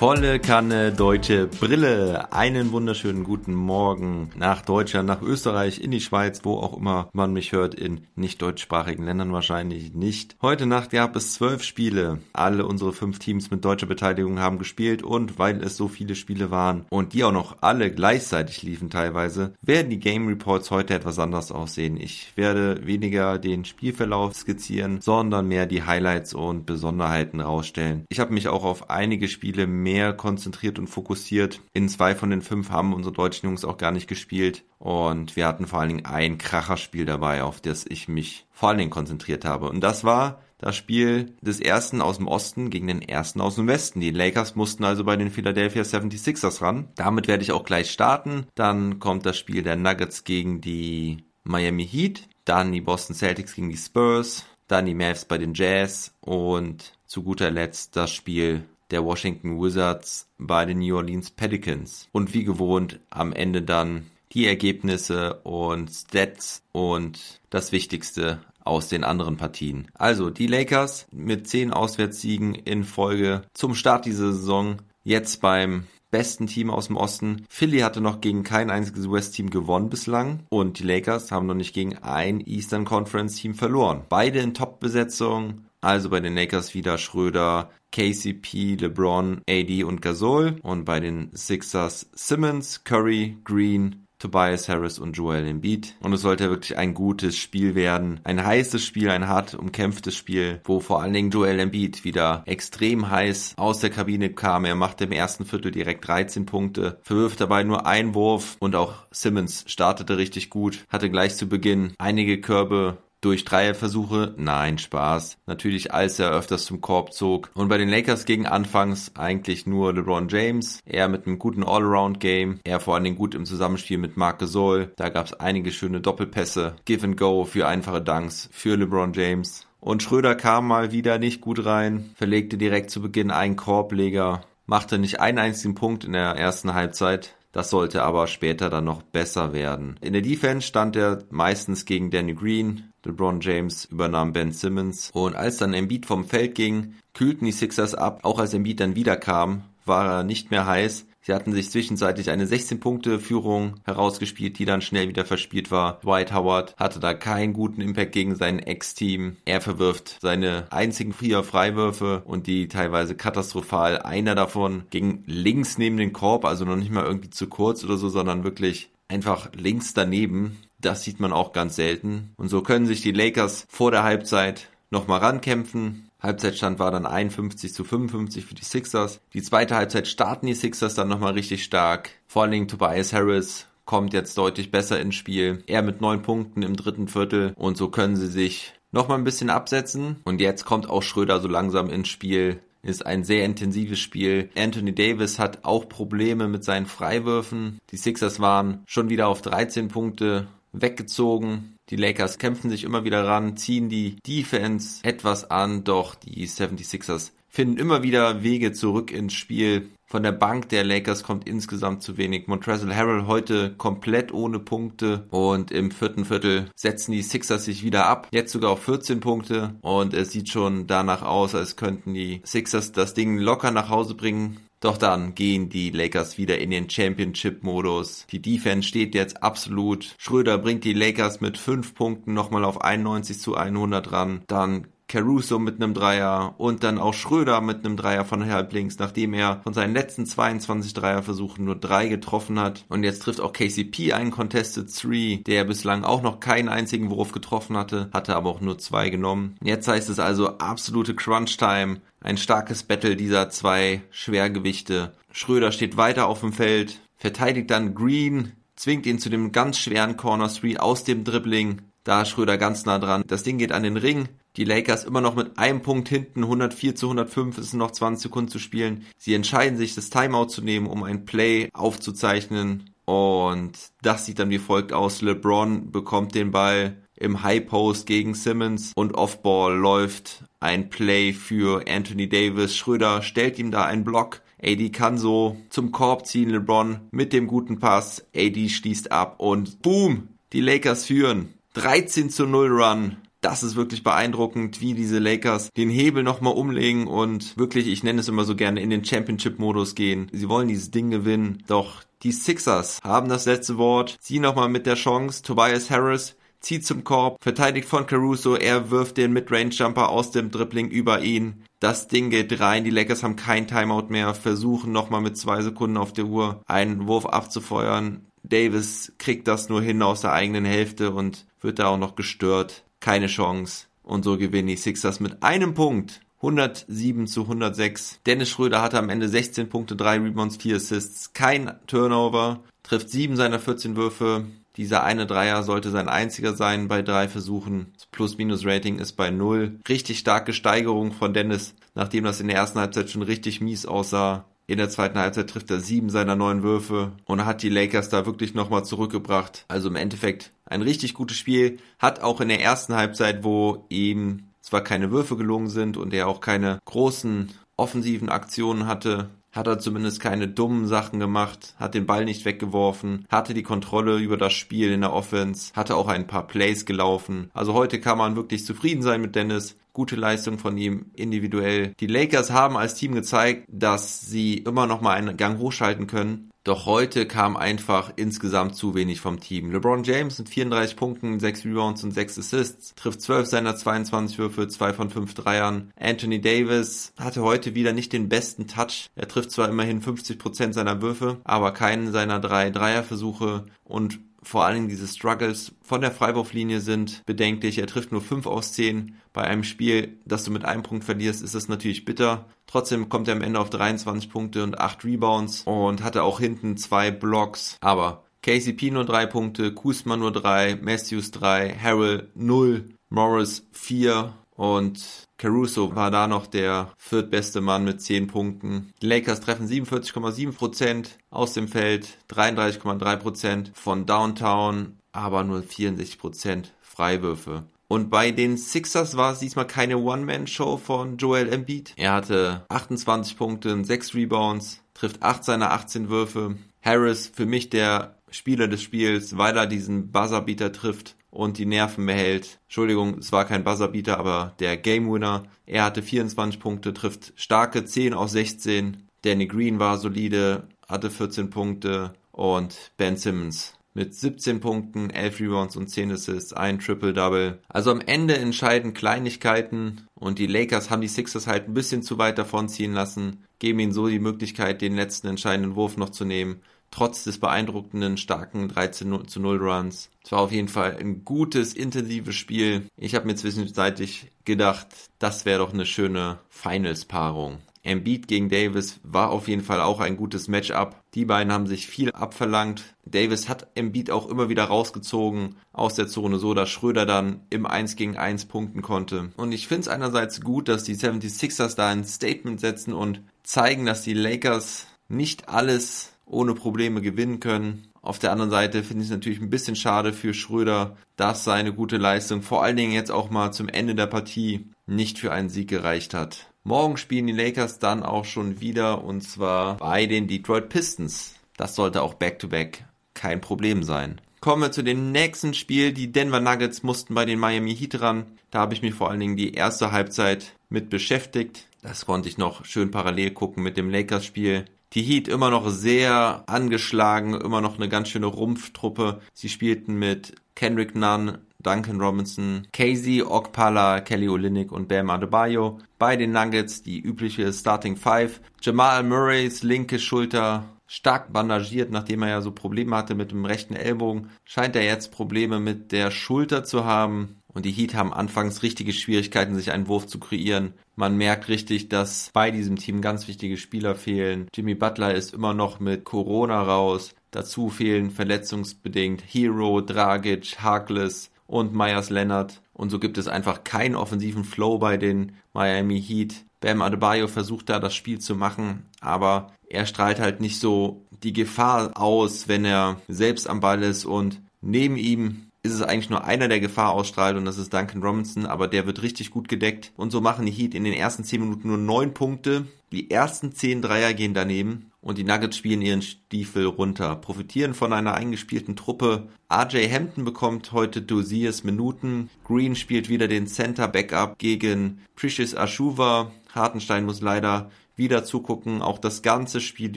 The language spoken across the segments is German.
Volle Kanne deutsche Brille. Einen wunderschönen guten Morgen nach Deutschland, nach Österreich, in die Schweiz, wo auch immer man mich hört, in nicht deutschsprachigen Ländern wahrscheinlich nicht. Heute Nacht gab es zwölf Spiele. Alle unsere fünf Teams mit deutscher Beteiligung haben gespielt und weil es so viele Spiele waren und die auch noch alle gleichzeitig liefen teilweise, werden die Game Reports heute etwas anders aussehen. Ich werde weniger den Spielverlauf skizzieren, sondern mehr die Highlights und Besonderheiten rausstellen. Ich habe mich auch auf einige Spiele mehr mehr konzentriert und fokussiert. In zwei von den fünf haben unsere deutschen Jungs auch gar nicht gespielt. Und wir hatten vor allen Dingen ein Kracherspiel dabei, auf das ich mich vor allen Dingen konzentriert habe. Und das war das Spiel des ersten aus dem Osten gegen den ersten aus dem Westen. Die Lakers mussten also bei den Philadelphia 76ers ran. Damit werde ich auch gleich starten. Dann kommt das Spiel der Nuggets gegen die Miami Heat. Dann die Boston Celtics gegen die Spurs. Dann die Mavs bei den Jazz. Und zu guter Letzt das Spiel der Washington Wizards bei den New Orleans Pelicans. Und wie gewohnt am Ende dann die Ergebnisse und Stats und das Wichtigste aus den anderen Partien. Also die Lakers mit zehn Auswärtssiegen in Folge zum Start dieser Saison. Jetzt beim besten Team aus dem Osten. Philly hatte noch gegen kein einziges West-Team gewonnen bislang und die Lakers haben noch nicht gegen ein Eastern Conference-Team verloren. Beide in Top-Besetzung. Also bei den Lakers wieder Schröder, KCP, LeBron, AD und Gasol. Und bei den Sixers Simmons, Curry, Green, Tobias Harris und Joel Embiid. Und es sollte wirklich ein gutes Spiel werden. Ein heißes Spiel, ein hart umkämpftes Spiel, wo vor allen Dingen Joel Embiid wieder extrem heiß aus der Kabine kam. Er machte im ersten Viertel direkt 13 Punkte, verwirft dabei nur einen Wurf und auch Simmons startete richtig gut, hatte gleich zu Beginn einige Körbe durch Dreierversuche? Nein, Spaß. Natürlich, als er öfters zum Korb zog. Und bei den Lakers gegen anfangs eigentlich nur LeBron James. Er mit einem guten Allround-Game. Er vor allen Dingen gut im Zusammenspiel mit Marc Gasol. Da gab es einige schöne Doppelpässe. Give and Go für einfache Dunks für LeBron James. Und Schröder kam mal wieder nicht gut rein, verlegte direkt zu Beginn einen Korbleger, machte nicht einen einzigen Punkt in der ersten Halbzeit, das sollte aber später dann noch besser werden. In der Defense stand er meistens gegen Danny Green. LeBron James übernahm Ben Simmons. Und als dann Embiid vom Feld ging, kühlten die Sixers ab. Auch als Embiid dann wiederkam, war er nicht mehr heiß. Sie hatten sich zwischenzeitlich eine 16-Punkte-Führung herausgespielt, die dann schnell wieder verspielt war. Dwight Howard hatte da keinen guten Impact gegen sein Ex-Team. Er verwirft seine einzigen vier Freiwürfe und die teilweise katastrophal. Einer davon ging links neben den Korb, also noch nicht mal irgendwie zu kurz oder so, sondern wirklich einfach links daneben. Das sieht man auch ganz selten. Und so können sich die Lakers vor der Halbzeit nochmal rankämpfen. Halbzeitstand war dann 51 zu 55 für die Sixers. Die zweite Halbzeit starten die Sixers dann nochmal richtig stark. Vor allen Dingen Tobias Harris kommt jetzt deutlich besser ins Spiel. Er mit neun Punkten im dritten Viertel und so können sie sich nochmal ein bisschen absetzen. Und jetzt kommt auch Schröder so langsam ins Spiel. Ist ein sehr intensives Spiel. Anthony Davis hat auch Probleme mit seinen Freiwürfen. Die Sixers waren schon wieder auf 13 Punkte weggezogen. Die Lakers kämpfen sich immer wieder ran, ziehen die Defense etwas an, doch die 76ers finden immer wieder Wege zurück ins Spiel. Von der Bank der Lakers kommt insgesamt zu wenig. Montrezl Harrell heute komplett ohne Punkte und im vierten Viertel setzen die Sixers sich wieder ab. Jetzt sogar auf 14 Punkte und es sieht schon danach aus, als könnten die Sixers das Ding locker nach Hause bringen. Doch dann gehen die Lakers wieder in den Championship-Modus. Die Defense steht jetzt absolut. Schröder bringt die Lakers mit 5 Punkten nochmal auf 91 zu 100 ran. Dann Caruso mit einem Dreier und dann auch Schröder mit einem Dreier von halblinks, nachdem er von seinen letzten 22 Dreierversuchen nur drei getroffen hat. Und jetzt trifft auch KCP einen Contested Three, der bislang auch noch keinen einzigen Wurf getroffen hatte, hatte aber auch nur zwei genommen. Jetzt heißt es also absolute Crunch Time. Ein starkes Battle dieser zwei Schwergewichte. Schröder steht weiter auf dem Feld, verteidigt dann Green, zwingt ihn zu dem ganz schweren Corner Three aus dem Dribbling. Da Schröder ganz nah dran. Das Ding geht an den Ring. Die Lakers immer noch mit einem Punkt hinten, 104 zu 105, es sind noch 20 Sekunden zu spielen. Sie entscheiden sich, das Timeout zu nehmen, um ein Play aufzuzeichnen. Und das sieht dann wie folgt aus. LeBron bekommt den Ball im High Post gegen Simmons und Offball läuft ein Play für Anthony Davis. Schröder stellt ihm da einen Block. AD kann so zum Korb ziehen, LeBron mit dem guten Pass. AD schließt ab und boom, die Lakers führen. 13 zu 0 Run. Das ist wirklich beeindruckend, wie diese Lakers den Hebel nochmal umlegen und wirklich, ich nenne es immer so gerne, in den Championship-Modus gehen. Sie wollen dieses Ding gewinnen, doch die Sixers haben das letzte Wort. Sie nochmal mit der Chance. Tobias Harris zieht zum Korb, verteidigt von Caruso, er wirft den Midrange-Jumper aus dem Dribbling über ihn. Das Ding geht rein, die Lakers haben kein Timeout mehr, versuchen nochmal mit zwei Sekunden auf der Uhr einen Wurf abzufeuern. Davis kriegt das nur hin aus der eigenen Hälfte und wird da auch noch gestört. Keine Chance. Und so gewinnen die Sixers mit einem Punkt. 107 zu 106. Dennis Schröder hatte am Ende 16 Punkte, 3 Rebounds, 4 Assists, kein Turnover, trifft 7 seiner 14 Würfe, dieser eine Dreier sollte sein einziger sein bei drei Versuchen. Das Plus-Minus-Rating ist bei null. Richtig starke Steigerung von Dennis, nachdem das in der ersten Halbzeit schon richtig mies aussah. In der zweiten Halbzeit trifft er sieben seiner neun Würfe und hat die Lakers da wirklich nochmal zurückgebracht. Also im Endeffekt ein richtig gutes Spiel. Hat auch in der ersten Halbzeit, wo ihm zwar keine Würfe gelungen sind und er auch keine großen offensiven Aktionen hatte, hat er zumindest keine dummen Sachen gemacht, hat den Ball nicht weggeworfen, hatte die Kontrolle über das Spiel in der Offense, hatte auch ein paar Plays gelaufen. Also heute kann man wirklich zufrieden sein mit Dennis. Gute Leistung von ihm individuell. Die Lakers haben als Team gezeigt, dass sie immer noch mal einen Gang hochschalten können doch heute kam einfach insgesamt zu wenig vom Team. LeBron James mit 34 Punkten, 6 Rebounds und 6 Assists, trifft 12 seiner 22 Würfe, 2 von 5 Dreiern. Anthony Davis hatte heute wieder nicht den besten Touch. Er trifft zwar immerhin 50% seiner Würfe, aber keinen seiner drei Dreierversuche und vor allen Dingen diese Struggles von der Freiwurflinie sind bedenklich. Er trifft nur 5 aus 10. Bei einem Spiel, das du mit einem Punkt verlierst, ist das natürlich bitter. Trotzdem kommt er am Ende auf 23 Punkte und 8 Rebounds und hatte auch hinten zwei Blocks. Aber KCP nur 3 Punkte, Kuzma nur 3, Matthews 3, Harrell 0, Morris 4 und Caruso war da noch der viertbeste Mann mit 10 Punkten. Die Lakers treffen 47,7% aus dem Feld, 33,3% von Downtown, aber nur 64% Freiwürfe. Und bei den Sixers war es diesmal keine One-Man-Show von Joel Embiid. Er hatte 28 Punkte, 6 Rebounds, trifft 8 seiner 18 Würfe. Harris für mich der Spieler des Spiels, weil er diesen Buzzerbeater trifft und die Nerven behält. Entschuldigung, es war kein Buzzerbeater, aber der Game Winner. Er hatte 24 Punkte, trifft starke 10 aus 16. Danny Green war solide, hatte 14 Punkte und Ben Simmons mit 17 Punkten, 11 Rebounds und 10 Assists, ein Triple-Double. Also am Ende entscheiden Kleinigkeiten und die Lakers haben die Sixers halt ein bisschen zu weit davon ziehen lassen, geben ihnen so die Möglichkeit, den letzten entscheidenden Wurf noch zu nehmen trotz des beeindruckenden, starken 13 zu 0 Runs. Es war auf jeden Fall ein gutes, intensives Spiel. Ich habe mir zwischenzeitlich gedacht, das wäre doch eine schöne Finals-Paarung. Embiid gegen Davis war auf jeden Fall auch ein gutes Matchup. Die beiden haben sich viel abverlangt. Davis hat Embiid auch immer wieder rausgezogen aus der Zone, so dass Schröder dann im 1 gegen 1 punkten konnte. Und ich finde es einerseits gut, dass die 76ers da ein Statement setzen und zeigen, dass die Lakers nicht alles ohne Probleme gewinnen können. Auf der anderen Seite finde ich es natürlich ein bisschen schade für Schröder, dass seine gute Leistung vor allen Dingen jetzt auch mal zum Ende der Partie nicht für einen Sieg gereicht hat. Morgen spielen die Lakers dann auch schon wieder und zwar bei den Detroit Pistons. Das sollte auch back-to-back -back kein Problem sein. Kommen wir zu dem nächsten Spiel. Die Denver Nuggets mussten bei den Miami Heat ran. Da habe ich mich vor allen Dingen die erste Halbzeit mit beschäftigt. Das konnte ich noch schön parallel gucken mit dem Lakers-Spiel. Die Heat immer noch sehr angeschlagen, immer noch eine ganz schöne Rumpftruppe. Sie spielten mit Kendrick Nunn, Duncan Robinson, Casey Okpala, Kelly Olynyk und Bam Adebayo. Bei den Nuggets die übliche Starting Five. Jamal Murrays linke Schulter stark bandagiert, nachdem er ja so Probleme hatte mit dem rechten Ellbogen. Scheint er jetzt Probleme mit der Schulter zu haben. Und die Heat haben anfangs richtige Schwierigkeiten, sich einen Wurf zu kreieren. Man merkt richtig, dass bei diesem Team ganz wichtige Spieler fehlen. Jimmy Butler ist immer noch mit Corona raus. Dazu fehlen verletzungsbedingt Hero, Dragic, Harkless und Myers Leonard. Und so gibt es einfach keinen offensiven Flow bei den Miami Heat. Bam Adebayo versucht da das Spiel zu machen, aber er strahlt halt nicht so die Gefahr aus, wenn er selbst am Ball ist und neben ihm ist es eigentlich nur einer, der Gefahr ausstrahlt und das ist Duncan Robinson, aber der wird richtig gut gedeckt und so machen die Heat in den ersten 10 Minuten nur 9 Punkte. Die ersten 10 Dreier gehen daneben und die Nuggets spielen ihren Stiefel runter, profitieren von einer eingespielten Truppe. RJ Hampton bekommt heute Dosiers Minuten. Green spielt wieder den Center Backup gegen Precious Ashuva. Hartenstein muss leider wieder zugucken, auch das ganze Spiel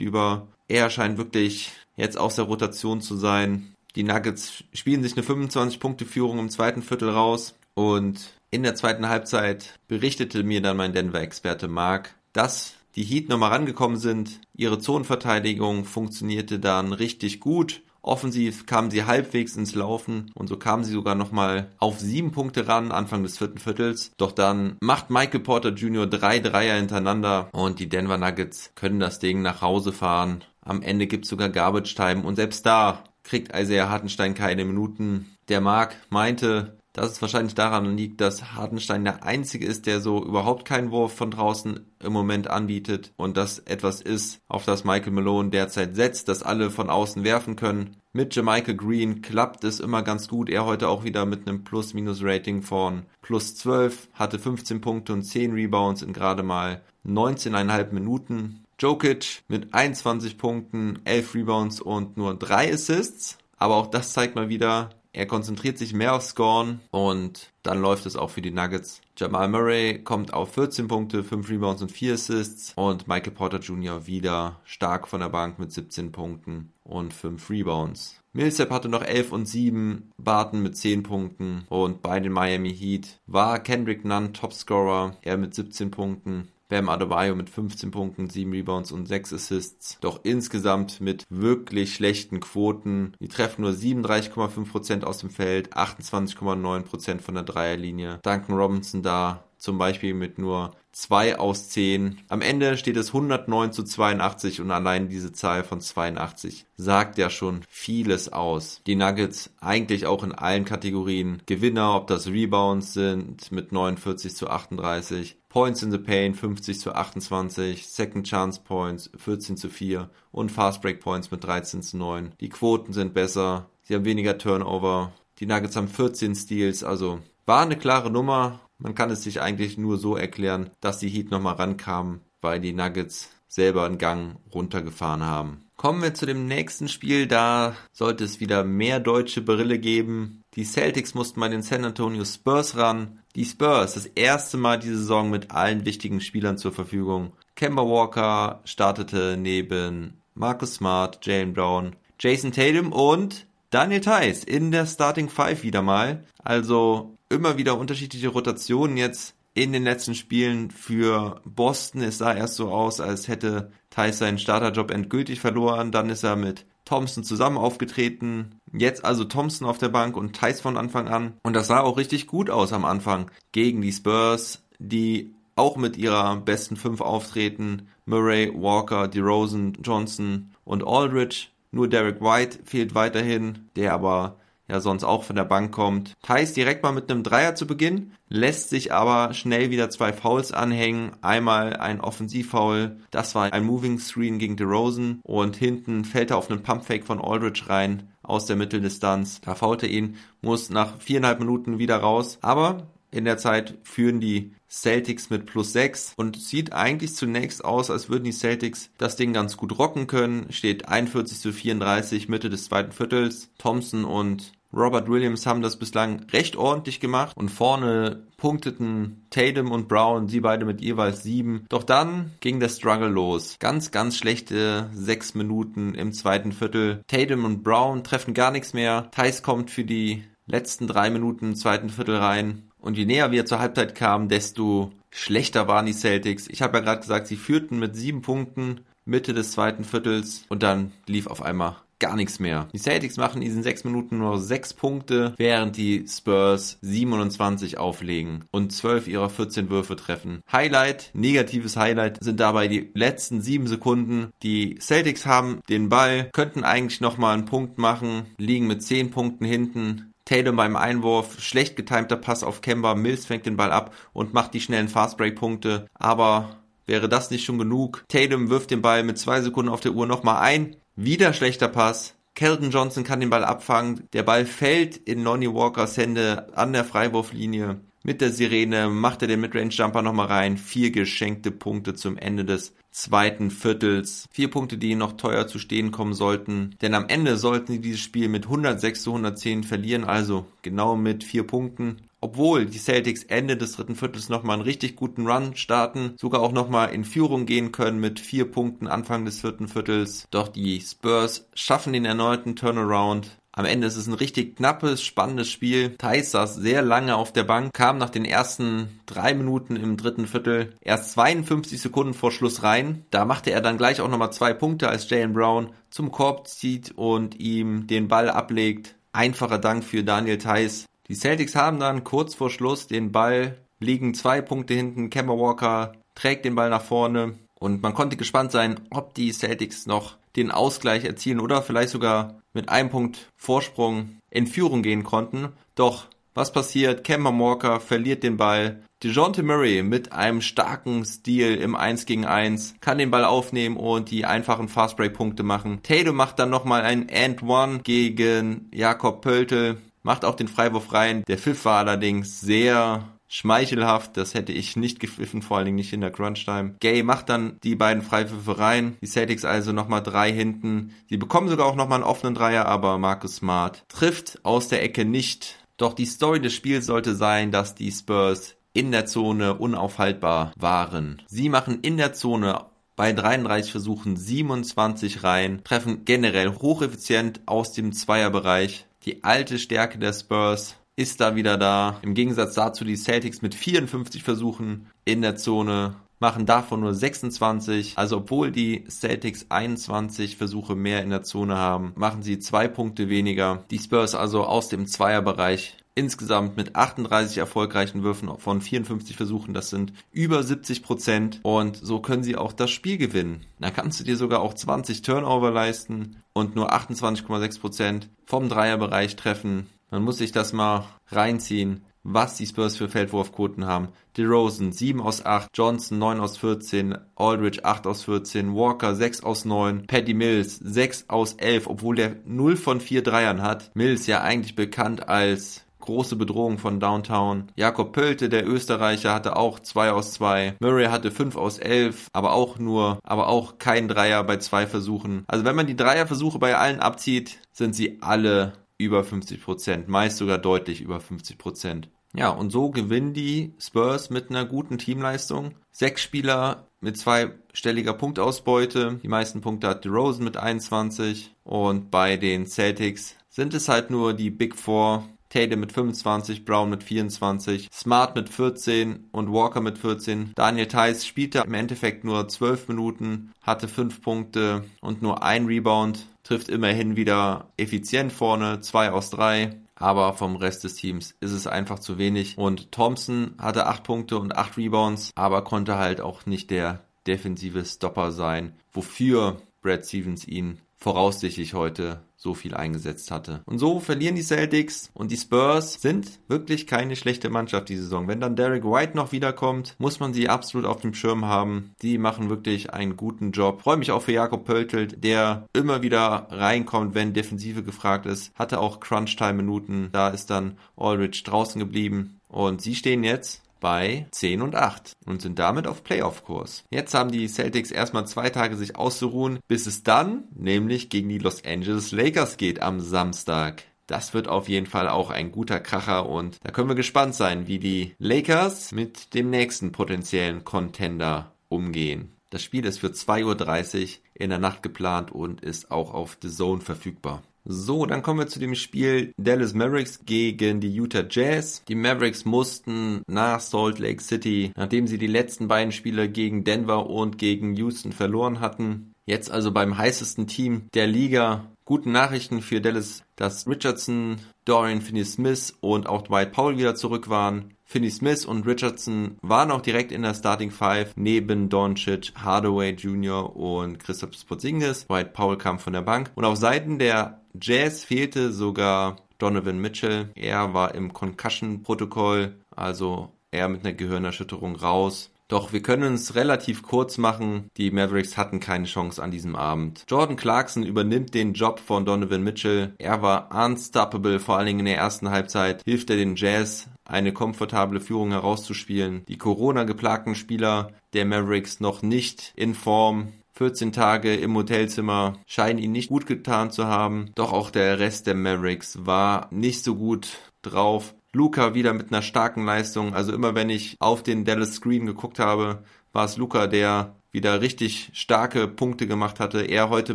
über. Er scheint wirklich jetzt aus der Rotation zu sein. Die Nuggets spielen sich eine 25-Punkte-Führung im zweiten Viertel raus und in der zweiten Halbzeit berichtete mir dann mein Denver-Experte Mark, dass die Heat nochmal rangekommen sind. Ihre Zonenverteidigung funktionierte dann richtig gut. Offensiv kamen sie halbwegs ins Laufen und so kamen sie sogar nochmal auf sieben Punkte ran, Anfang des vierten Viertels. Doch dann macht Michael Porter Jr. drei Dreier hintereinander und die Denver Nuggets können das Ding nach Hause fahren. Am Ende gibt's sogar Garbage Time und selbst da kriegt Isaiah Hartenstein keine Minuten. Der Mark meinte, dass es wahrscheinlich daran liegt, dass Hartenstein der Einzige ist, der so überhaupt keinen Wurf von draußen im Moment anbietet und das etwas ist, auf das Michael Malone derzeit setzt, dass alle von außen werfen können. Mit Jermichael Green klappt es immer ganz gut. Er heute auch wieder mit einem Plus-Minus-Rating von plus 12, hatte 15 Punkte und 10 Rebounds in gerade mal 19,5 Minuten. Jokic mit 21 Punkten, 11 Rebounds und nur 3 Assists. Aber auch das zeigt mal wieder, er konzentriert sich mehr auf Scorn und dann läuft es auch für die Nuggets. Jamal Murray kommt auf 14 Punkte, 5 Rebounds und 4 Assists und Michael Porter Jr. wieder stark von der Bank mit 17 Punkten und 5 Rebounds. Millsap hatte noch 11 und 7, Barton mit 10 Punkten und bei den Miami Heat war Kendrick Nunn Topscorer, er mit 17 Punkten. Bam Adebayo mit 15 Punkten, 7 Rebounds und 6 Assists. Doch insgesamt mit wirklich schlechten Quoten. Die treffen nur 37,5% aus dem Feld, 28,9% von der Dreierlinie. Duncan Robinson da zum Beispiel mit nur 2 aus 10. Am Ende steht es 109 zu 82 und allein diese Zahl von 82 sagt ja schon vieles aus. Die Nuggets eigentlich auch in allen Kategorien Gewinner, ob das Rebounds sind mit 49 zu 38, Points in the Paint 50 zu 28, Second Chance Points 14 zu 4 und Fast Break Points mit 13 zu 9. Die Quoten sind besser, sie haben weniger Turnover. Die Nuggets haben 14 Steals, also war eine klare Nummer, man kann es sich eigentlich nur so erklären, dass die Heat nochmal rankamen, weil die Nuggets selber einen Gang runtergefahren haben. Kommen wir zu dem nächsten Spiel, da sollte es wieder mehr deutsche Brille geben. Die Celtics mussten bei den San Antonio Spurs ran. Die Spurs, das erste Mal diese Saison mit allen wichtigen Spielern zur Verfügung. Kemba Walker startete neben Marcus Smart, Jalen Brown, Jason Tatum und Daniel Theiss in der Starting Five wieder mal. Also immer wieder unterschiedliche Rotationen jetzt in den letzten Spielen für Boston. Es sah erst so aus, als hätte Thais seinen Starterjob endgültig verloren. Dann ist er mit Thompson zusammen aufgetreten. Jetzt also Thompson auf der Bank und Thais von Anfang an. Und das sah auch richtig gut aus am Anfang gegen die Spurs, die auch mit ihrer besten fünf auftreten. Murray, Walker, DeRozan, Johnson und Aldridge. Nur Derek White fehlt weiterhin, der aber ja sonst auch von der Bank kommt. Thais direkt mal mit einem Dreier zu Beginn, lässt sich aber schnell wieder zwei Fouls anhängen. Einmal ein Offensivfoul, das war ein Moving Screen gegen DeRozan und hinten fällt er auf einen Pumpfake von Aldridge rein aus der Mitteldistanz. Da faulte ihn, muss nach viereinhalb Minuten wieder raus. Aber in der Zeit führen die Celtics mit plus 6 und sieht eigentlich zunächst aus, als würden die Celtics das Ding ganz gut rocken können. Steht 41 zu 34 Mitte des zweiten Viertels. Thompson und Robert Williams haben das bislang recht ordentlich gemacht und vorne punkteten Tatum und Brown, sie beide mit jeweils sieben. Doch dann ging der Struggle los. Ganz, ganz schlechte sechs Minuten im zweiten Viertel. Tatum und Brown treffen gar nichts mehr. Thais kommt für die letzten drei Minuten im zweiten Viertel rein und je näher wir zur Halbzeit kamen, desto schlechter waren die Celtics. Ich habe ja gerade gesagt, sie führten mit sieben Punkten Mitte des zweiten Viertels und dann lief auf einmal gar nichts mehr. Die Celtics machen in diesen sechs Minuten nur sechs Punkte, während die Spurs 27 auflegen und zwölf ihrer 14 Würfe treffen. Highlight, negatives Highlight sind dabei die letzten sieben Sekunden. Die Celtics haben den Ball, könnten eigentlich nochmal einen Punkt machen, liegen mit zehn Punkten hinten. Tatum beim Einwurf, schlecht getimter Pass auf Kemba, Mills fängt den Ball ab und macht die schnellen Fastbreak-Punkte, aber wäre das nicht schon genug? Tatum wirft den Ball mit zwei Sekunden auf der Uhr nochmal ein, wieder schlechter Pass, Kelton Johnson kann den Ball abfangen. Der Ball fällt in Lonnie Walkers Hände an der Freiwurflinie. Mit der Sirene macht er den Midrange-Jumper nochmal rein. Vier geschenkte Punkte zum Ende des zweiten Viertels. Vier Punkte, die noch teuer zu stehen kommen sollten. Denn am Ende sollten sie dieses Spiel mit 106 zu 110 verlieren. Also genau mit vier Punkten obwohl die Celtics Ende des dritten Viertels nochmal einen richtig guten Run starten, sogar auch nochmal in Führung gehen können mit vier Punkten Anfang des vierten Viertels. Doch die Spurs schaffen den erneuten Turnaround. Am Ende ist es ein richtig knappes, spannendes Spiel. Thais saß sehr lange auf der Bank, kam nach den ersten drei Minuten im dritten Viertel erst 52 Sekunden vor Schluss rein. Da machte er dann gleich auch nochmal zwei Punkte, als Jalen Brown zum Korb zieht und ihm den Ball ablegt. Einfacher Dank für Daniel Theiss. Die Celtics haben dann kurz vor Schluss den Ball, liegen zwei Punkte hinten. Kemba Walker trägt den Ball nach vorne und man konnte gespannt sein, ob die Celtics noch den Ausgleich erzielen oder vielleicht sogar mit einem Punkt Vorsprung in Führung gehen konnten. Doch was passiert? Kemba Walker verliert den Ball. DeJounte Murray mit einem starken Stil im 1 gegen 1 kann den Ball aufnehmen und die einfachen Fastbreak-Punkte machen. Tatum macht dann nochmal ein And-One gegen Jakob Pöltl macht auch den Freiwurf rein. Der Pfiff war allerdings sehr schmeichelhaft. Das hätte ich nicht gepfiffen, vor allen Dingen nicht in der Crunch-Time. Gay macht dann die beiden Freiwürfe rein. Die Celtics also nochmal drei hinten. Sie bekommen sogar auch nochmal einen offenen Dreier, aber Marcus Smart trifft aus der Ecke nicht. Doch die Story des Spiels sollte sein, dass die Spurs in der Zone unaufhaltbar waren. Sie machen in der Zone bei 33 Versuchen 27 rein, treffen generell hocheffizient aus dem Zweierbereich. Die alte Stärke der Spurs ist da wieder da. Im Gegensatz dazu die Celtics mit 54 Versuchen in der Zone machen davon nur 26. Also obwohl die Celtics 21 Versuche mehr in der Zone haben, machen sie zwei Punkte weniger. Die Spurs also aus dem Zweierbereich insgesamt mit 38 erfolgreichen Würfen von 54 Versuchen. Das sind über 70 Prozent. Und so können sie auch das Spiel gewinnen. Da kannst du dir sogar auch 20 Turnover leisten und nur 28,6 Prozent vom Dreierbereich treffen. Man muss sich das mal reinziehen was die Spurs für Feldwurfquoten haben. DeRozan 7 aus 8, Johnson 9 aus 14, Aldridge 8 aus 14, Walker 6 aus 9, Paddy Mills 6 aus 11, obwohl der 0 von 4 Dreiern hat. Mills ja eigentlich bekannt als große Bedrohung von Downtown. Jakob Pölte, der Österreicher, hatte auch 2 aus 2. Murray hatte 5 aus 11, aber auch nur, aber auch kein Dreier bei zwei Versuchen. Also wenn man die Dreierversuche bei allen abzieht, sind sie alle über 50 Prozent, meist sogar deutlich über 50 Prozent. Ja, und so gewinnen die Spurs mit einer guten Teamleistung. Sechs Spieler mit zweistelliger Punktausbeute. Die meisten Punkte hat DeRozan mit 21. Und bei den Celtics sind es halt nur die Big Four, Tatum mit 25, Brown mit 24, Smart mit 14 und Walker mit 14. Daniel Theiss spielte im Endeffekt nur 12 Minuten, hatte 5 Punkte und nur ein Rebound, trifft immerhin wieder effizient vorne, 2 aus 3 aber vom Rest des Teams ist es einfach zu wenig. Und Thompson hatte 8 Punkte und 8 Rebounds, aber konnte halt auch nicht der defensive Stopper sein, wofür Brad Stevens ihn voraussichtlich heute so viel eingesetzt hatte. Und so verlieren die Celtics und die Spurs sind wirklich keine schlechte Mannschaft diese Saison. Wenn dann Derek White noch wiederkommt, muss man sie absolut auf dem Schirm haben. Die machen wirklich einen guten Job. Freue mich auch für Jakob Pöltelt, der immer wieder reinkommt, wenn Defensive gefragt ist. Hatte auch Crunch-Time-Minuten. Da ist dann Aldridge draußen geblieben. Und sie stehen jetzt bei 10 und 8 und sind damit auf Playoff-Kurs. Jetzt haben die Celtics erstmal zwei Tage sich auszuruhen, bis es dann nämlich gegen die Los Angeles Lakers geht am Samstag. Das wird auf jeden Fall auch ein guter Kracher und da können wir gespannt sein, wie die Lakers mit dem nächsten potenziellen Contender umgehen. Das Spiel ist für 2.30 Uhr in der Nacht geplant und ist auch auf The Zone verfügbar. So, dann kommen wir zu dem Spiel Dallas Mavericks gegen die Utah Jazz. Die Mavericks mussten nach Salt Lake City, nachdem sie die letzten beiden Spiele gegen Denver und gegen Houston verloren hatten, jetzt also beim heißesten Team der Liga. Guten Nachrichten für Dallas, dass Richardson, Dorian Finney-Smith und auch Dwight Powell wieder zurück waren. Finney Smith und Richardson waren auch direkt in der Starting Five neben Doncic, Hardaway Jr. und Christoph Spotzingis. Dwight Powell kam von der Bank. Und auf Seiten der Jazz fehlte sogar Donovan Mitchell. Er war im Concussion-Protokoll, also er mit einer Gehirnerschütterung raus. Doch wir können es relativ kurz machen. Die Mavericks hatten keine Chance an diesem Abend. Jordan Clarkson übernimmt den Job von Donovan Mitchell. Er war unstoppable, vor allen Dingen in der ersten Halbzeit. Hilft er den Jazz, eine komfortable Führung herauszuspielen. Die Corona-geplagten Spieler der Mavericks noch nicht in Form. 14 Tage im Hotelzimmer scheinen ihn nicht gut getan zu haben. Doch auch der Rest der Mavericks war nicht so gut drauf. Luca wieder mit einer starken Leistung. Also immer wenn ich auf den Dallas Screen geguckt habe, war es Luca, der wieder richtig starke Punkte gemacht hatte. Er heute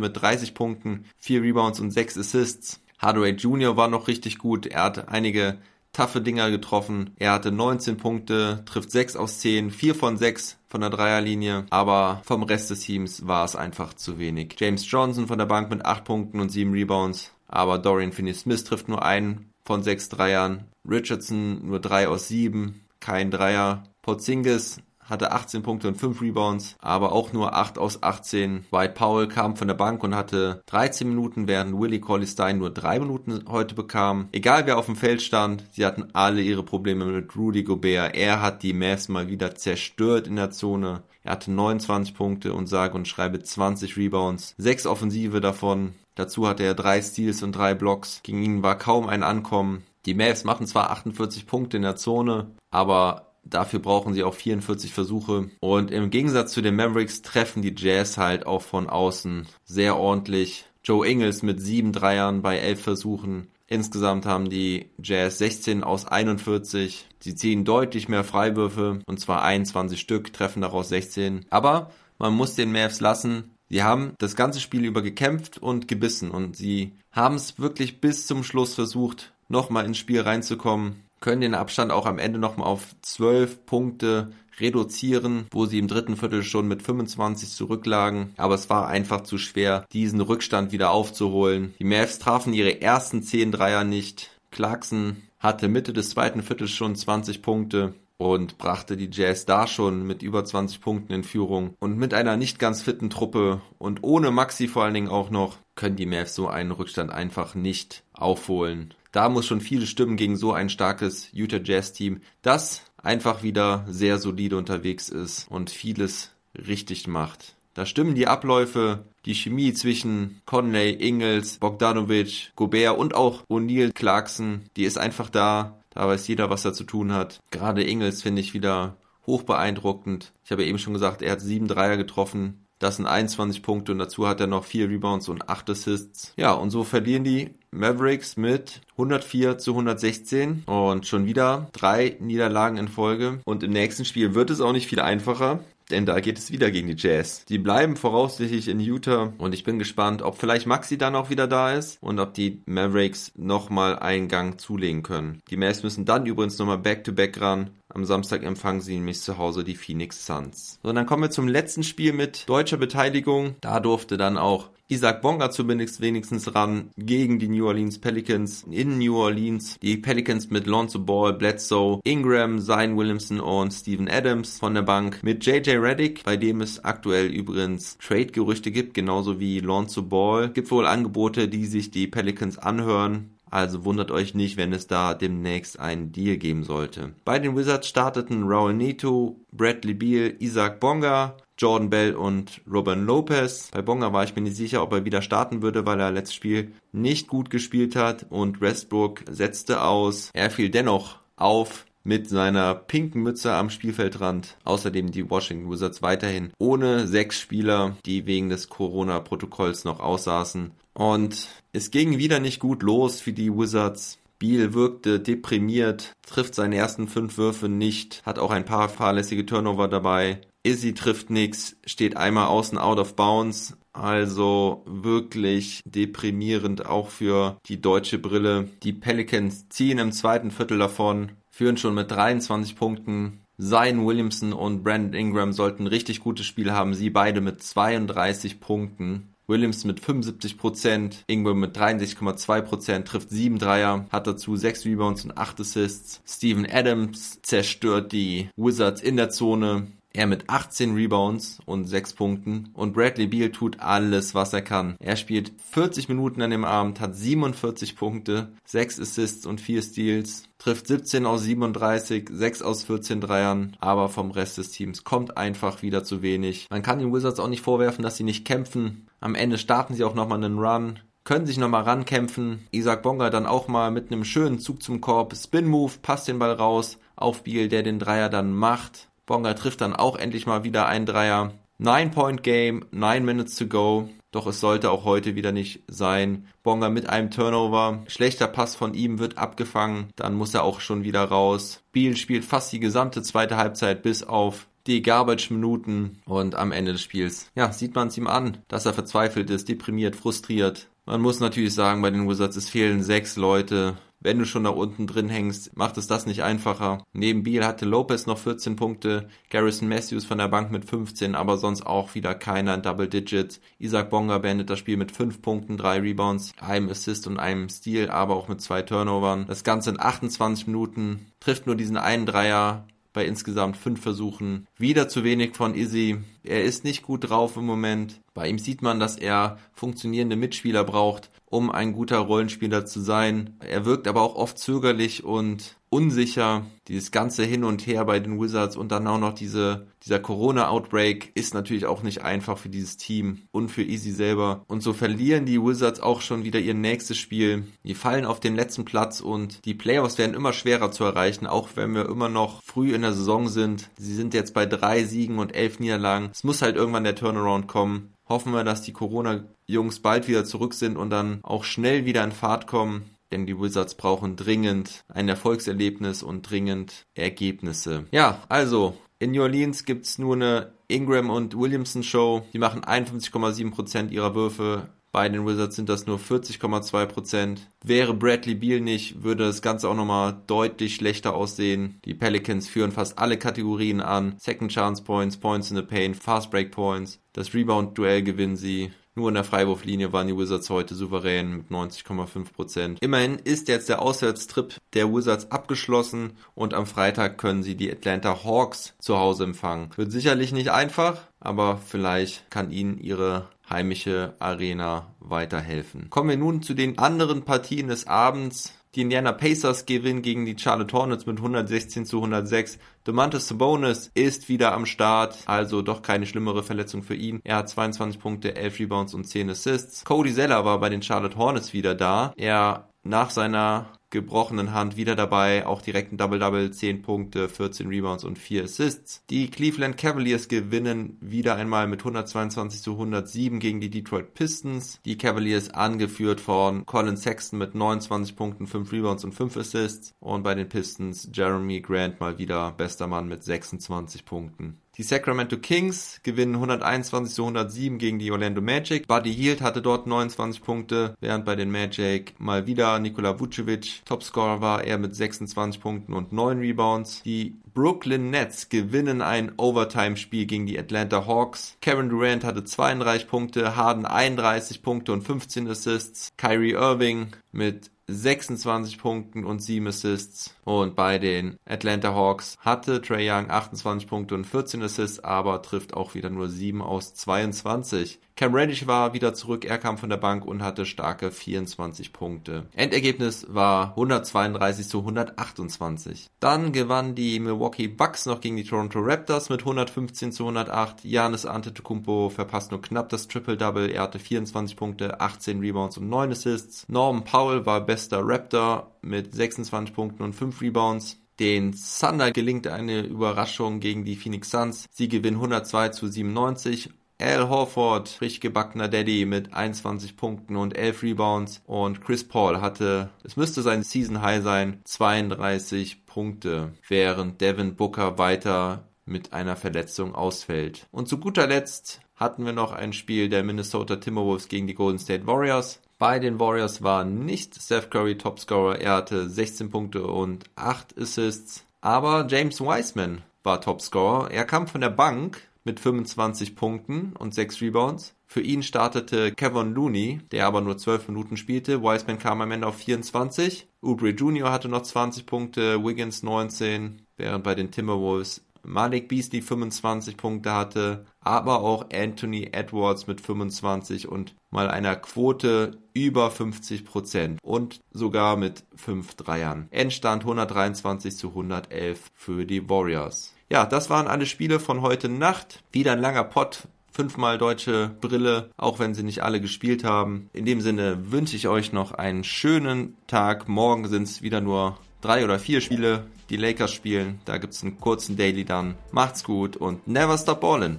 mit 30 Punkten, 4 Rebounds und 6 Assists. Hardaway Jr. war noch richtig gut. Er hat einige taffe Dinger getroffen. Er hatte 19 Punkte, trifft 6 aus 10, 4 von 6 von der Dreierlinie, aber vom Rest des Teams war es einfach zu wenig. James Johnson von der Bank mit 8 Punkten und 7 Rebounds, aber Dorian Finney-Smith trifft nur einen von 6 Dreiern. Richardson nur 3 aus 7, kein Dreier. Porzingis hatte 18 Punkte und 5 Rebounds, aber auch nur 8 aus 18. White Powell kam von der Bank und hatte 13 Minuten, während Willie Colley Stein nur 3 Minuten heute bekam. Egal wer auf dem Feld stand, sie hatten alle ihre Probleme mit Rudy Gobert. Er hat die Mavs mal wieder zerstört in der Zone. Er hatte 29 Punkte und sage und schreibe 20 Rebounds, 6 Offensive davon. Dazu hatte er 3 Steals und 3 Blocks. Gegen ihn war kaum ein Ankommen. Die Mavs machen zwar 48 Punkte in der Zone, aber Dafür brauchen sie auch 44 Versuche. Und im Gegensatz zu den Mavericks treffen die Jazz halt auch von außen sehr ordentlich. Joe Ingles mit sieben Dreiern bei elf Versuchen. Insgesamt haben die Jazz 16 aus 41. Sie ziehen deutlich mehr Freiwürfe und zwar 21 Stück, treffen daraus 16. Aber man muss den Mavs lassen. Sie haben das ganze Spiel über gekämpft und gebissen und sie haben es wirklich bis zum Schluss versucht, nochmal ins Spiel reinzukommen, können den Abstand auch am Ende nochmal auf 12 Punkte reduzieren, wo sie im dritten Viertel schon mit 25 zurücklagen. Aber es war einfach zu schwer, diesen Rückstand wieder aufzuholen. Die Mavs trafen ihre ersten 10 Dreier nicht. Clarkson hatte Mitte des zweiten Viertels schon 20 Punkte und brachte die Jazz da schon mit über 20 Punkten in Führung. Und mit einer nicht ganz fitten Truppe und ohne Maxi vor allen Dingen auch noch, können die Mavs so einen Rückstand einfach nicht aufholen. Da muss schon viele stimmen gegen so ein starkes Utah Jazz Team, das einfach wieder sehr solide unterwegs ist und vieles richtig macht. Da stimmen die Abläufe, die Chemie zwischen Conley, Ingles, Bogdanovic, Gobert und auch O'Neal Clarkson, die ist einfach da. Da weiß jeder, was er zu tun hat. Gerade Ingles finde ich wieder hoch beeindruckend. Ich habe eben schon gesagt, er hat sieben Dreier getroffen. Das sind 21 Punkte und dazu hat er noch vier Rebounds und acht Assists. Ja, und so verlieren die Mavericks mit 104 zu 116 und schon wieder drei Niederlagen in Folge. Und im nächsten Spiel wird es auch nicht viel einfacher denn da geht es wieder gegen die Jazz. Die bleiben voraussichtlich in Utah und ich bin gespannt, ob vielleicht Maxi dann auch wieder da ist und ob die Mavericks nochmal einen Gang zulegen können. Die Mavs müssen dann übrigens nochmal back-to-back ran. Am Samstag empfangen sie nämlich zu Hause die Phoenix Suns. So, und dann kommen wir zum letzten Spiel mit deutscher Beteiligung. Da durfte dann auch Isaac Bonga zumindest wenigstens ran gegen die New Orleans Pelicans in New Orleans. Die Pelicans mit Lonzo Ball, Bledsoe, Ingram, Zion Williamson und Steven Adams von der Bank mit JJ Reddick, bei dem es aktuell übrigens Trade-Gerüchte gibt, genauso wie Lonzo Ball. Gibt wohl Angebote, die sich die Pelicans anhören. Also wundert euch nicht, wenn es da demnächst einen Deal geben sollte. Bei den Wizards starteten Raul Neto, Bradley Beal, Isaac Bonga, Jordan Bell und Robin Lopez. Bei Bonga war ich mir nicht sicher, ob er wieder starten würde, weil er letztes Spiel nicht gut gespielt hat und Westbrook setzte aus. Er fiel dennoch auf mit seiner pinken Mütze am Spielfeldrand. Außerdem die Washington Wizards weiterhin ohne sechs Spieler, die wegen des Corona-Protokolls noch aussaßen. Und es ging wieder nicht gut los für die Wizards. Beal wirkte deprimiert, trifft seine ersten fünf Würfe nicht, hat auch ein paar fahrlässige Turnover dabei. Izzy trifft nichts, steht einmal außen out of bounds. Also wirklich deprimierend auch für die deutsche Brille. Die Pelicans ziehen im zweiten Viertel davon, führen schon mit 23 Punkten. Zion Williamson und Brandon Ingram sollten ein richtig gutes Spiel haben. Sie beide mit 32 Punkten. Williams mit 75%, Ingram mit 63,2%, trifft 7 Dreier, hat dazu 6 Rebounds und 8 Assists. Steven Adams zerstört die Wizards in der Zone. Er mit 18 Rebounds und 6 Punkten. Und Bradley Beal tut alles, was er kann. Er spielt 40 Minuten an dem Abend, hat 47 Punkte, 6 Assists und 4 Steals trifft 17 aus 37, 6 aus 14 Dreiern, aber vom Rest des Teams kommt einfach wieder zu wenig. Man kann den Wizards auch nicht vorwerfen, dass sie nicht kämpfen. Am Ende starten sie auch nochmal einen Run, können sich nochmal rankämpfen. Isaac Bonga dann auch mal mit einem schönen Zug zum Korb, Spin Move, passt den Ball raus auf Biel, der den Dreier dann macht. Bonga trifft dann auch endlich mal wieder einen Dreier. 9-Point-Game, 9 Minutes to go. Doch es sollte auch heute wieder nicht sein. Bonga mit einem Turnover. Schlechter Pass von ihm wird abgefangen. Dann muss er auch schon wieder raus. Biel spielt fast die gesamte zweite Halbzeit bis auf die Garbage-Minuten. Und am Ende des Spiels, ja, sieht man es ihm an, dass er verzweifelt ist, deprimiert, frustriert. Man muss natürlich sagen, bei den Wizards, es fehlen sechs Leute wenn du schon da unten drin hängst, macht es das nicht einfacher. Neben Beal hatte Lopez noch 14 Punkte, Garrison Matthews von der Bank mit 15, aber sonst auch wieder keiner in Double Digits. Isaac Bonga beendet das Spiel mit 5 Punkten, 3 Rebounds, einem Assist und einem Steal, aber auch mit zwei Turnovern. Das Ganze in 28 Minuten, trifft nur diesen einen Dreier, bei insgesamt fünf Versuchen. Wieder zu wenig von Izzy. Er ist nicht gut drauf im Moment. Bei ihm sieht man, dass er funktionierende Mitspieler braucht um ein guter Rollenspieler zu sein. Er wirkt aber auch oft zögerlich und unsicher. Dieses ganze Hin und Her bei den Wizards und dann auch noch diese, dieser Corona-Outbreak ist natürlich auch nicht einfach für dieses Team und für Easy selber. Und so verlieren die Wizards auch schon wieder ihr nächstes Spiel. Die fallen auf den letzten Platz und die Playoffs werden immer schwerer zu erreichen, auch wenn wir immer noch früh in der Saison sind. Sie sind jetzt bei drei Siegen und elf Niederlagen. Es muss halt irgendwann der Turnaround kommen hoffen wir, dass die Corona-Jungs bald wieder zurück sind und dann auch schnell wieder in Fahrt kommen. Denn die Wizards brauchen dringend ein Erfolgserlebnis und dringend Ergebnisse. Ja, also in New Orleans gibt's nur eine Ingram und Williamson Show. Die machen 51,7% ihrer Würfe. Bei den Wizards sind das nur 40,2%. Wäre Bradley Beal nicht, würde das Ganze auch nochmal deutlich schlechter aussehen. Die Pelicans führen fast alle Kategorien an. Second Chance Points, Points in the Paint, Fast Break Points. Das Rebound-Duell gewinnen sie. Nur in der Freiwurflinie waren die Wizards heute souverän mit 90,5%. Immerhin ist jetzt der Auswärtstrip der Wizards abgeschlossen und am Freitag können sie die Atlanta Hawks zu Hause empfangen. Wird sicherlich nicht einfach, aber vielleicht kann ihnen ihre heimische Arena weiterhelfen. Kommen wir nun zu den anderen Partien des Abends. Die Indiana Pacers gewinnen gegen die Charlotte Hornets mit 116 zu 106. Domantas Sabonis ist wieder am Start, also doch keine schlimmere Verletzung für ihn. Er hat 22 Punkte, 11 Rebounds und 10 Assists. Cody Zeller war bei den Charlotte Hornets wieder da. Er nach seiner gebrochenen Hand wieder dabei, auch direkt ein Double-Double, 10 Punkte, 14 Rebounds und 4 Assists. Die Cleveland Cavaliers gewinnen wieder einmal mit 122 zu 107 gegen die Detroit Pistons. Die Cavaliers angeführt von Colin Sexton mit 29 Punkten, 5 Rebounds und 5 Assists und bei den Pistons Jeremy Grant mal wieder bester Mann mit 26 Punkten. Die Sacramento Kings gewinnen 121 zu 107 gegen die Orlando Magic. Buddy Hield hatte dort 29 Punkte, während bei den Magic mal wieder Nikola Vucevic Topscorer war, er mit 26 Punkten und 9 Rebounds. Die Brooklyn Nets gewinnen ein Overtime-Spiel gegen die Atlanta Hawks. Kevin Durant hatte 32 Punkte, Harden 31 Punkte und 15 Assists. Kyrie Irving mit 26 Punkten und 7 Assists. Und bei den Atlanta Hawks hatte Trey Young 28 Punkte und 14 Assists, aber trifft auch wieder nur 7 aus 22. Cam Reddish war wieder zurück, er kam von der Bank und hatte starke 24 Punkte. Endergebnis war 132 zu 128. Dann gewannen die Milwaukee Bucks noch gegen die Toronto Raptors mit 115 zu 108. Giannis Antetokounmpo verpasst nur knapp das Triple-Double, er hatte 24 Punkte, 18 Rebounds und 9 Assists. Norman Powell war bester Raptor mit 26 Punkten und 5 Rebounds. Den Thunder gelingt eine Überraschung gegen die Phoenix Suns. Sie gewinnen 102 zu 97. Al Horford, frisch gebackener Daddy mit 21 Punkten und 11 Rebounds. Und Chris Paul hatte, es müsste sein Season High sein, 32 Punkte, während Devin Booker weiter mit einer Verletzung ausfällt. Und zu guter Letzt hatten wir noch ein Spiel der Minnesota Timberwolves gegen die Golden State Warriors. Bei den Warriors war nicht Steph Curry Topscorer. Er hatte 16 Punkte und 8 Assists. Aber James Wiseman war Topscorer. Er kam von der Bank mit 25 Punkten und 6 Rebounds. Für ihn startete Kevin Looney, der aber nur 12 Minuten spielte. Wiseman kam am Ende auf 24. Oubre Jr. hatte noch 20 Punkte, Wiggins 19, während bei den Timberwolves Malik Beasley 25 Punkte hatte, aber auch Anthony Edwards mit 25 und mal einer Quote über 50 Prozent und sogar mit 5 Dreiern. Endstand 123 zu 111 für die Warriors. Ja, das waren alle Spiele von heute Nacht. Wieder ein langer Pott fünfmal deutsche Brille, auch wenn sie nicht alle gespielt haben. In dem Sinne wünsche ich euch noch einen schönen Tag. Morgen sind es wieder nur drei oder vier Spiele. Die Lakers spielen. Da gibt es einen kurzen Daily dann. Macht's gut und never stop ballin'.